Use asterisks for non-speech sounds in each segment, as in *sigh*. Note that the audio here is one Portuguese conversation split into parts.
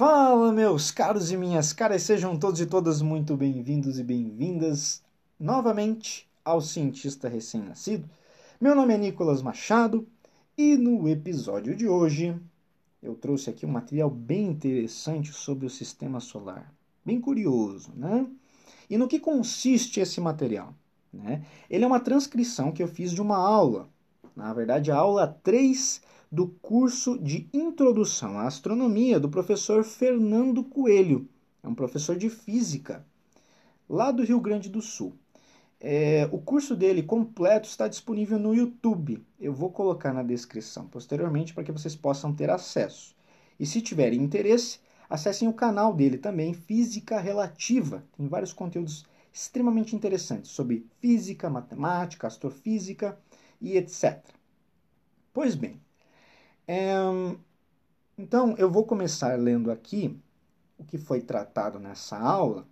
Fala, meus caros e minhas caras, sejam todos e todas muito bem-vindos e bem-vindas novamente ao Cientista Recém-Nascido. Meu nome é Nicolas Machado e no episódio de hoje eu trouxe aqui um material bem interessante sobre o sistema solar. Bem curioso, né? E no que consiste esse material? Né? Ele é uma transcrição que eu fiz de uma aula, na verdade, a aula 3 do curso de Introdução à Astronomia do professor Fernando Coelho. É um professor de física lá do Rio Grande do Sul. É, o curso dele completo está disponível no YouTube. Eu vou colocar na descrição posteriormente para que vocês possam ter acesso. E se tiverem interesse, acessem o canal dele também, Física Relativa. Tem vários conteúdos extremamente interessantes sobre física, matemática, astrofísica e etc. Pois bem, é, então, eu vou começar lendo aqui o que foi tratado nessa aula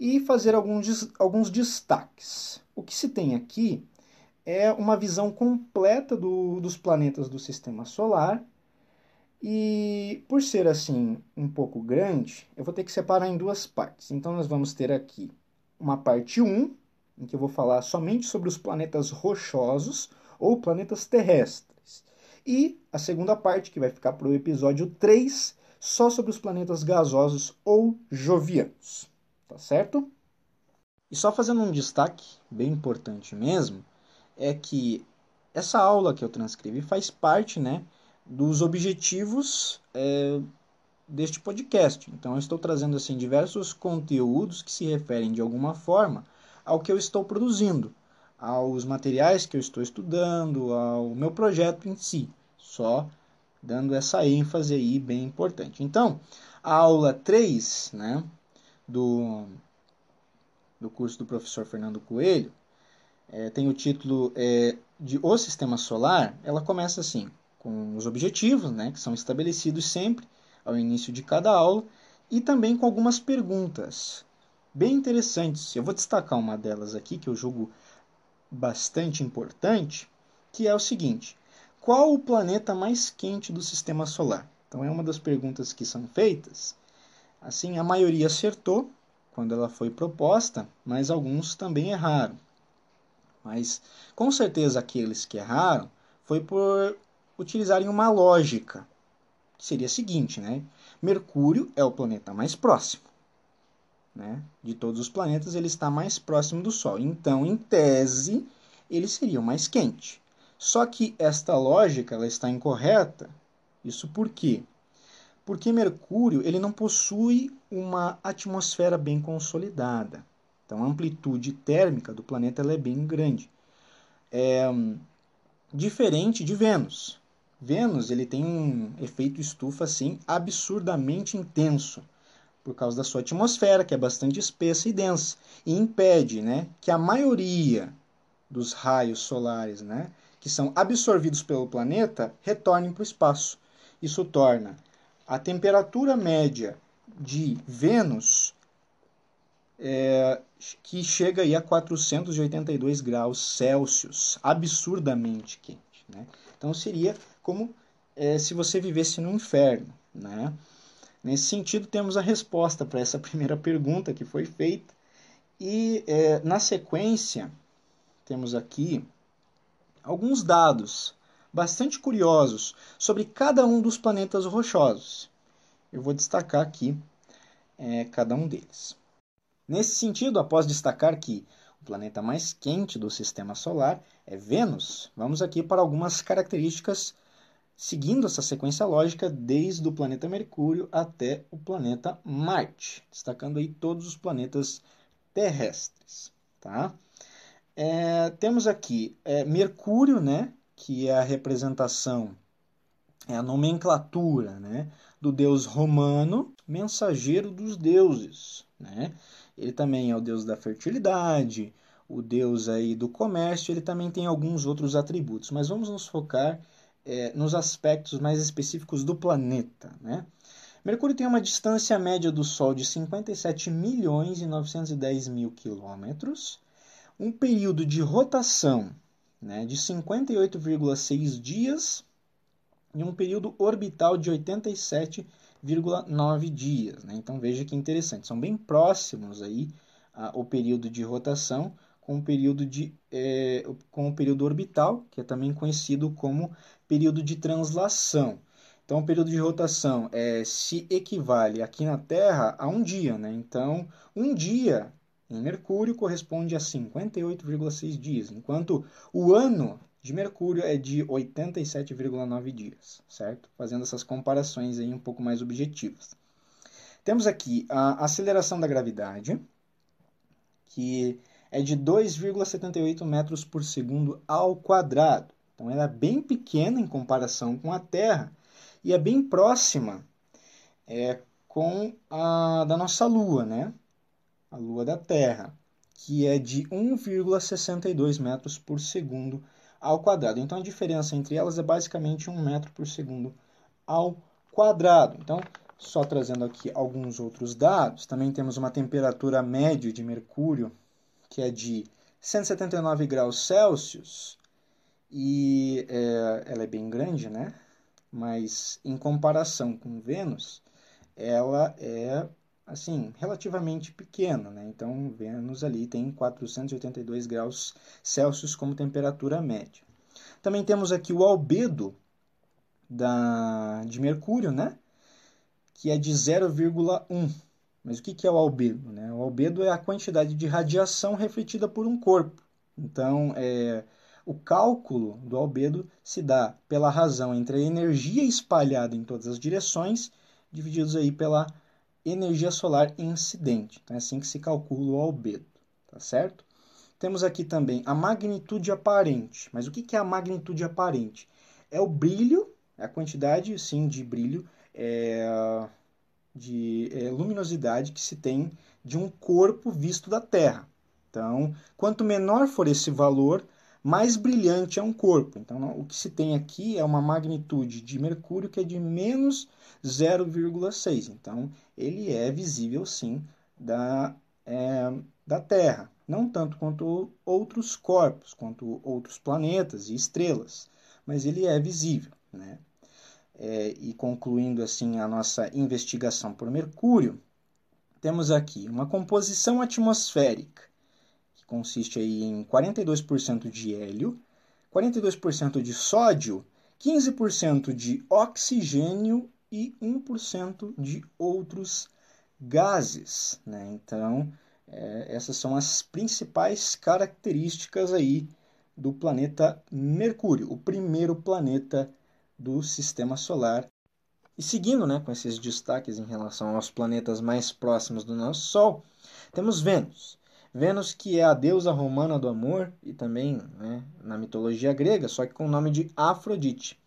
e fazer alguns, alguns destaques. O que se tem aqui é uma visão completa do, dos planetas do sistema solar. E por ser assim um pouco grande, eu vou ter que separar em duas partes. Então nós vamos ter aqui uma parte 1, em que eu vou falar somente sobre os planetas rochosos ou planetas terrestres e a segunda parte, que vai ficar para o episódio 3, só sobre os planetas gasosos ou jovianos. Tá certo? E só fazendo um destaque bem importante mesmo, é que essa aula que eu transcrevi faz parte né, dos objetivos é, deste podcast. Então eu estou trazendo assim diversos conteúdos que se referem de alguma forma ao que eu estou produzindo aos materiais que eu estou estudando, ao meu projeto em si. Só dando essa ênfase aí bem importante. Então, a aula 3 né, do, do curso do professor Fernando Coelho é, tem o título é, de O Sistema Solar. Ela começa assim, com os objetivos, né, que são estabelecidos sempre ao início de cada aula, e também com algumas perguntas bem interessantes. Eu vou destacar uma delas aqui que eu julgo bastante importante, que é o seguinte: qual o planeta mais quente do sistema solar? Então é uma das perguntas que são feitas. Assim, a maioria acertou quando ela foi proposta, mas alguns também erraram. Mas com certeza aqueles que erraram foi por utilizarem uma lógica, que seria a seguinte, né? Mercúrio é o planeta mais próximo. Né? De todos os planetas, ele está mais próximo do Sol. Então, em tese, ele seria o mais quente. Só que esta lógica ela está incorreta. Isso por quê? Porque Mercúrio ele não possui uma atmosfera bem consolidada. Então, a amplitude térmica do planeta ela é bem grande. É diferente de Vênus. Vênus ele tem um efeito estufa assim absurdamente intenso por causa da sua atmosfera, que é bastante espessa e densa, e impede né, que a maioria dos raios solares né, que são absorvidos pelo planeta retornem para o espaço. Isso torna a temperatura média de Vênus é, que chega aí a 482 graus Celsius, absurdamente quente. Né? Então seria como é, se você vivesse no inferno. Né? Nesse sentido, temos a resposta para essa *laughs* primeira pergunta que foi feita. E é, na sequência, temos aqui alguns dados bastante curiosos sobre cada um dos planetas rochosos. Eu vou destacar aqui é, cada um deles. Nesse sentido, após destacar que o planeta mais quente do sistema solar é Vênus, vamos aqui para algumas características seguindo essa sequência lógica desde o planeta Mercúrio até o planeta Marte, destacando aí todos os planetas terrestres, tá? É, temos aqui é, Mercúrio, né, que é a representação, é a nomenclatura, né, do deus romano, mensageiro dos deuses, né? Ele também é o deus da fertilidade, o deus aí do comércio, ele também tem alguns outros atributos, mas vamos nos focar é, nos aspectos mais específicos do planeta. Né? Mercúrio tem uma distância média do Sol de 57 milhões e 910 mil quilômetros, um período de rotação né, de 58,6 dias e um período orbital de 87 1,9 dias. Né? Então veja que interessante, são bem próximos aí a, o período de rotação com o período de é, com o período orbital, que é também conhecido como período de translação. Então, o período de rotação é, se equivale aqui na Terra a um dia. Né? Então, um dia em Mercúrio corresponde a 58,6 dias, enquanto o ano de Mercúrio é de 87,9 dias, certo? Fazendo essas comparações aí um pouco mais objetivas. Temos aqui a aceleração da gravidade, que é de 2,78 metros por segundo ao quadrado. Então, ela é bem pequena em comparação com a Terra e é bem próxima é, com a da nossa Lua, né? A Lua da Terra, que é de 1,62 metros por segundo ao quadrado. Então a diferença entre elas é basicamente 1 metro por segundo ao quadrado. Então, só trazendo aqui alguns outros dados, também temos uma temperatura média de Mercúrio que é de 179 graus Celsius e é, ela é bem grande, né? mas em comparação com Vênus, ela é assim relativamente pequena, né? Então Vênus ali tem 482 graus Celsius como temperatura média. Também temos aqui o albedo da de Mercúrio, né? Que é de 0,1. Mas o que é o albedo? Né? O albedo é a quantidade de radiação refletida por um corpo. Então, é, o cálculo do albedo se dá pela razão entre a energia espalhada em todas as direções, divididos aí pela energia solar incidente. Então é assim que se calcula o albedo, tá certo? Temos aqui também a magnitude aparente. Mas o que é a magnitude aparente? É o brilho, é a quantidade, sim, de brilho, é, de é, luminosidade que se tem de um corpo visto da Terra. Então, quanto menor for esse valor, mais brilhante é um corpo. Então, o que se tem aqui é uma magnitude de Mercúrio que é de menos 0,6. Então, ele é visível sim da, é, da Terra. Não tanto quanto outros corpos, quanto outros planetas e estrelas, mas ele é visível. Né? É, e concluindo assim a nossa investigação por Mercúrio, temos aqui uma composição atmosférica consiste aí em 42% de hélio, 42% de sódio, 15% de oxigênio e 1% de outros gases. Né? Então, é, essas são as principais características aí do planeta Mercúrio, o primeiro planeta do Sistema Solar. E seguindo né, com esses destaques em relação aos planetas mais próximos do nosso Sol, temos Vênus. Vênus, que é a deusa romana do amor e também né, na mitologia grega, só que com o nome de Afrodite.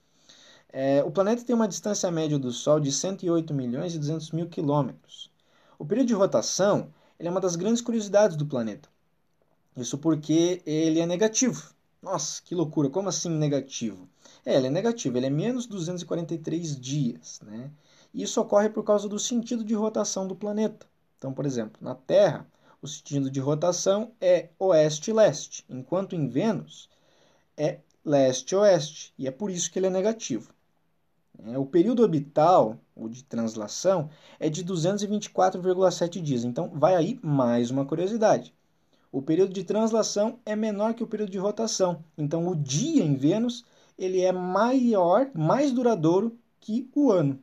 É, o planeta tem uma distância média do Sol de 108 milhões e 200 mil quilômetros. O período de rotação é uma das grandes curiosidades do planeta. Isso porque ele é negativo. Nossa, que loucura! Como assim negativo? É, ele é negativo, ele é menos 243 dias. Né? Isso ocorre por causa do sentido de rotação do planeta. Então, por exemplo, na Terra, o sentido de rotação é oeste-leste, enquanto em Vênus é leste-oeste, e é por isso que ele é negativo. É, o período orbital, ou de translação, é de 224,7 dias. Então, vai aí mais uma curiosidade. O período de translação é menor que o período de rotação. Então, o dia em Vênus ele é maior, mais duradouro que o ano.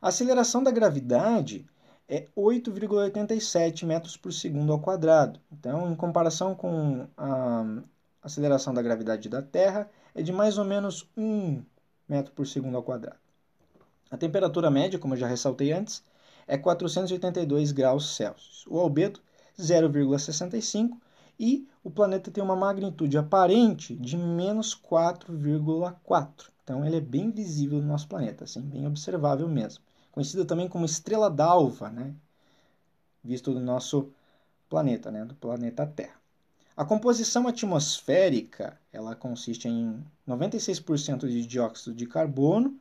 A aceleração da gravidade é 8,87 metros por segundo ao quadrado. Então, em comparação com a aceleração da gravidade da Terra, é de mais ou menos 1 metro por segundo ao quadrado. A temperatura média, como eu já ressaltei antes, é 482 graus Celsius. O albedo, 0,65 e o planeta tem uma magnitude aparente de menos 4,4. Então ele é bem visível no nosso planeta, assim, bem observável mesmo conhecida também como estrela d'alva, né? visto do nosso planeta, né? do planeta Terra. A composição atmosférica ela consiste em 96% de dióxido de carbono,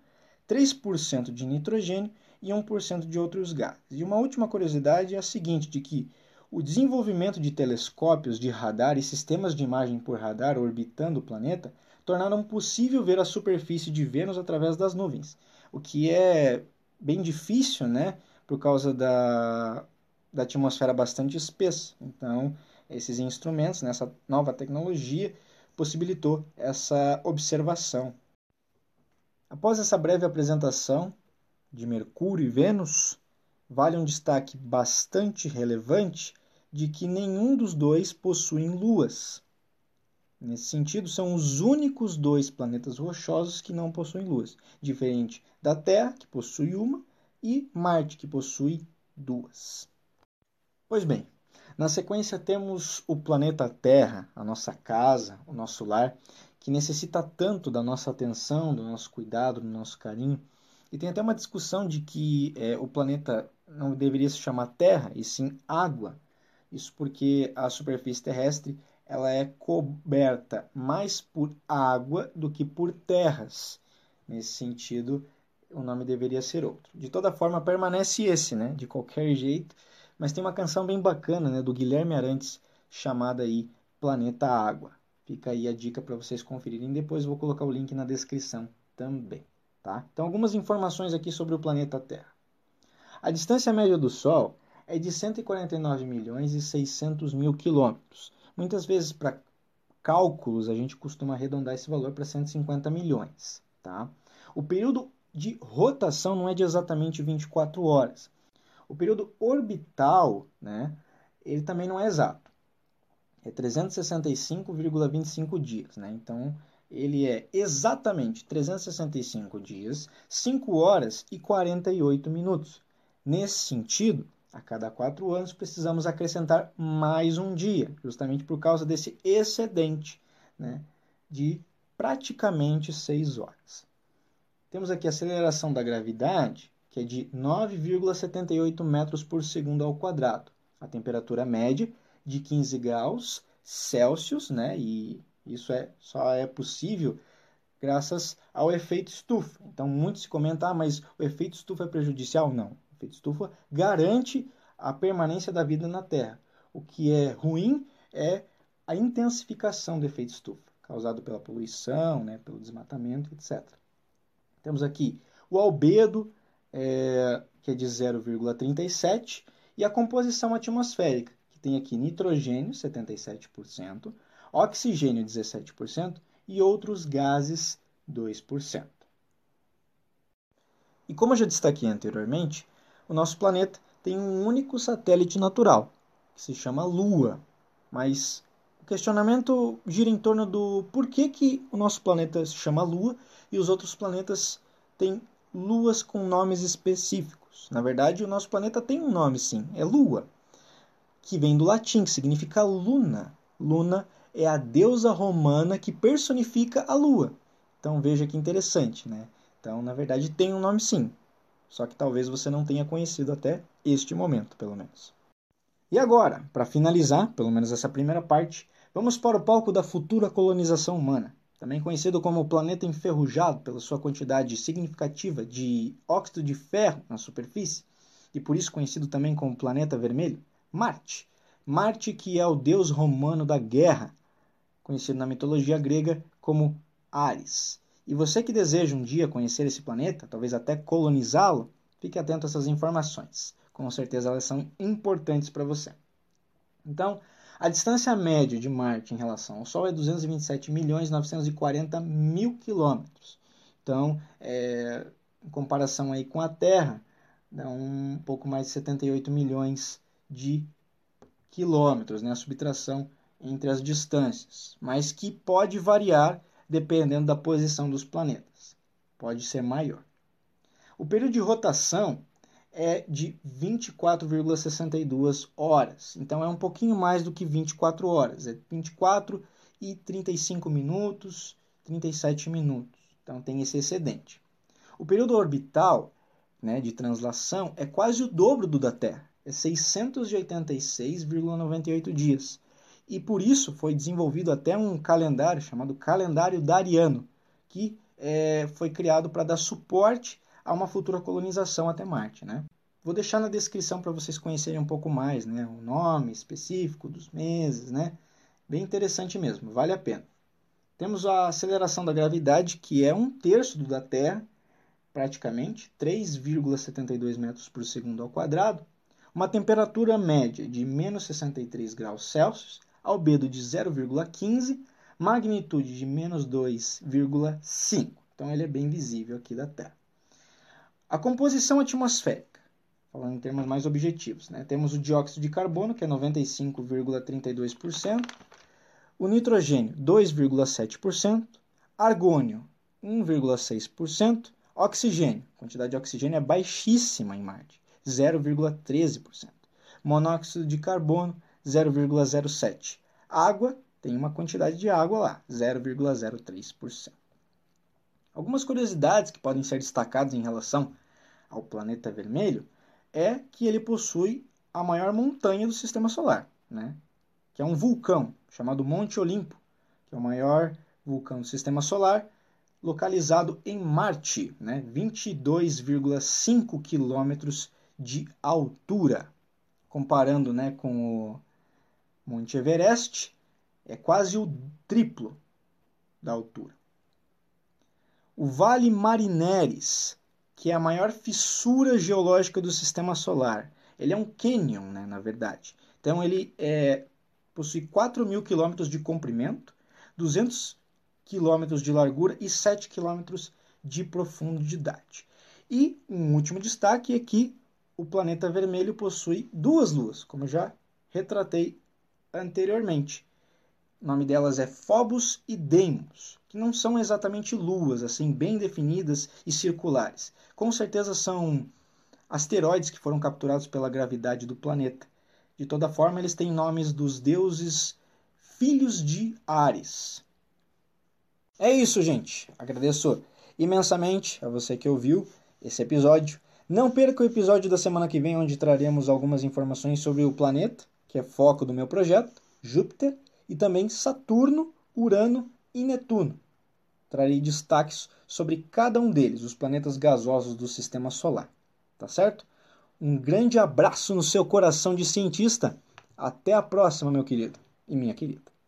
3% de nitrogênio e 1% de outros gases. E uma última curiosidade é a seguinte, de que o desenvolvimento de telescópios de radar e sistemas de imagem por radar orbitando o planeta tornaram possível ver a superfície de Vênus através das nuvens, o que é bem difícil, né? Por causa da, da atmosfera bastante espessa. Então, esses instrumentos, nessa né, nova tecnologia, possibilitou essa observação. Após essa breve apresentação de Mercúrio e Vênus, vale um destaque bastante relevante de que nenhum dos dois possuem luas. Nesse sentido, são os únicos dois planetas rochosos que não possuem luas, diferente da Terra, que possui uma, e Marte, que possui duas. Pois bem, na sequência temos o planeta Terra, a nossa casa, o nosso lar, que necessita tanto da nossa atenção, do nosso cuidado, do nosso carinho. E tem até uma discussão de que é, o planeta não deveria se chamar Terra, e sim água. Isso porque a superfície terrestre ela é coberta mais por água do que por terras. Nesse sentido, o nome deveria ser outro. De toda forma, permanece esse, né? De qualquer jeito. Mas tem uma canção bem bacana, né? Do Guilherme Arantes, chamada aí Planeta Água. Fica aí a dica para vocês conferirem. Depois vou colocar o link na descrição também, tá? Então, algumas informações aqui sobre o planeta Terra. A distância média do Sol é de 149 milhões e 600 mil quilômetros. Muitas vezes, para cálculos, a gente costuma arredondar esse valor para 150 milhões, tá? O período de rotação não é de exatamente 24 horas. O período orbital, né, ele também não é exato é 365,25 dias, né? Então, ele é exatamente 365 dias, 5 horas e 48 minutos. Nesse sentido, a cada quatro anos precisamos acrescentar mais um dia, justamente por causa desse excedente né, de praticamente 6 horas. Temos aqui a aceleração da gravidade, que é de 9,78 metros por segundo ao quadrado. A temperatura média de 15 graus Celsius, né? E isso é, só é possível graças ao efeito estufa. Então, muito se comenta, ah, mas o efeito estufa é prejudicial? Não. Efeito estufa garante a permanência da vida na Terra. O que é ruim é a intensificação do efeito estufa, causado pela poluição, né, pelo desmatamento, etc. Temos aqui o albedo, é, que é de 0,37, e a composição atmosférica, tem aqui nitrogênio, 77%, oxigênio, 17% e outros gases, 2%. E como eu já destaquei anteriormente, o nosso planeta tem um único satélite natural, que se chama Lua. Mas o questionamento gira em torno do porquê que o nosso planeta se chama Lua e os outros planetas têm luas com nomes específicos. Na verdade, o nosso planeta tem um nome sim, é Lua que vem do latim, que significa luna. Luna é a deusa romana que personifica a lua. Então veja que interessante, né? Então, na verdade, tem um nome sim. Só que talvez você não tenha conhecido até este momento, pelo menos. E agora, para finalizar, pelo menos essa primeira parte, vamos para o palco da futura colonização humana, também conhecido como planeta enferrujado pela sua quantidade significativa de óxido de ferro na superfície, e por isso conhecido também como planeta vermelho. Marte. Marte, que é o deus romano da guerra, conhecido na mitologia grega como Ares. E você que deseja um dia conhecer esse planeta, talvez até colonizá-lo, fique atento a essas informações. Com certeza elas são importantes para você. Então, a distância média de Marte em relação ao Sol é 227 milhões 940 mil quilômetros. Então, é, em comparação aí com a Terra, dá um pouco mais de 78 milhões de quilômetros, né, a subtração entre as distâncias, mas que pode variar dependendo da posição dos planetas. Pode ser maior. O período de rotação é de 24,62 horas. Então é um pouquinho mais do que 24 horas. É 24 e 35 minutos, 37 minutos. Então tem esse excedente. O período orbital né, de translação é quase o dobro do da Terra é 686,98 dias. E por isso foi desenvolvido até um calendário chamado calendário dariano, que é, foi criado para dar suporte a uma futura colonização até Marte. Né? Vou deixar na descrição para vocês conhecerem um pouco mais, né? o nome específico dos meses, né? bem interessante mesmo, vale a pena. Temos a aceleração da gravidade, que é um terço do da Terra, praticamente 3,72 metros por segundo ao quadrado, uma temperatura média de menos 63 graus Celsius, albedo de 0,15, magnitude de menos 2,5. Então ele é bem visível aqui da Terra. A composição atmosférica, falando em termos mais objetivos, né? temos o dióxido de carbono, que é 95,32%, o nitrogênio, 2,7%, argônio, 1,6%, oxigênio, a quantidade de oxigênio é baixíssima em Marte, 0,13%. Monóxido de carbono, 0,07%. Água, tem uma quantidade de água lá, 0,03%. Algumas curiosidades que podem ser destacadas em relação ao planeta vermelho é que ele possui a maior montanha do sistema solar, né? que é um vulcão chamado Monte Olimpo, que é o maior vulcão do sistema solar, localizado em Marte, né? 22,5 quilômetros de altura. Comparando né, com o Monte Everest, é quase o triplo da altura. O Vale Marineris, que é a maior fissura geológica do sistema solar. Ele é um canyon, né, na verdade. Então ele é, possui 4 mil quilômetros de comprimento, 200 quilômetros de largura e 7 quilômetros de profundidade. E um último destaque é que o planeta vermelho possui duas luas, como já retratei anteriormente. O nome delas é Phobos e Deimos, que não são exatamente luas, assim, bem definidas e circulares. Com certeza são asteroides que foram capturados pela gravidade do planeta. De toda forma, eles têm nomes dos deuses filhos de Ares. É isso, gente. Agradeço imensamente a você que ouviu esse episódio. Não perca o episódio da semana que vem, onde traremos algumas informações sobre o planeta, que é foco do meu projeto, Júpiter e também Saturno, Urano e Netuno. Trarei destaques sobre cada um deles, os planetas gasosos do sistema solar. Tá certo? Um grande abraço no seu coração de cientista. Até a próxima, meu querido e minha querida.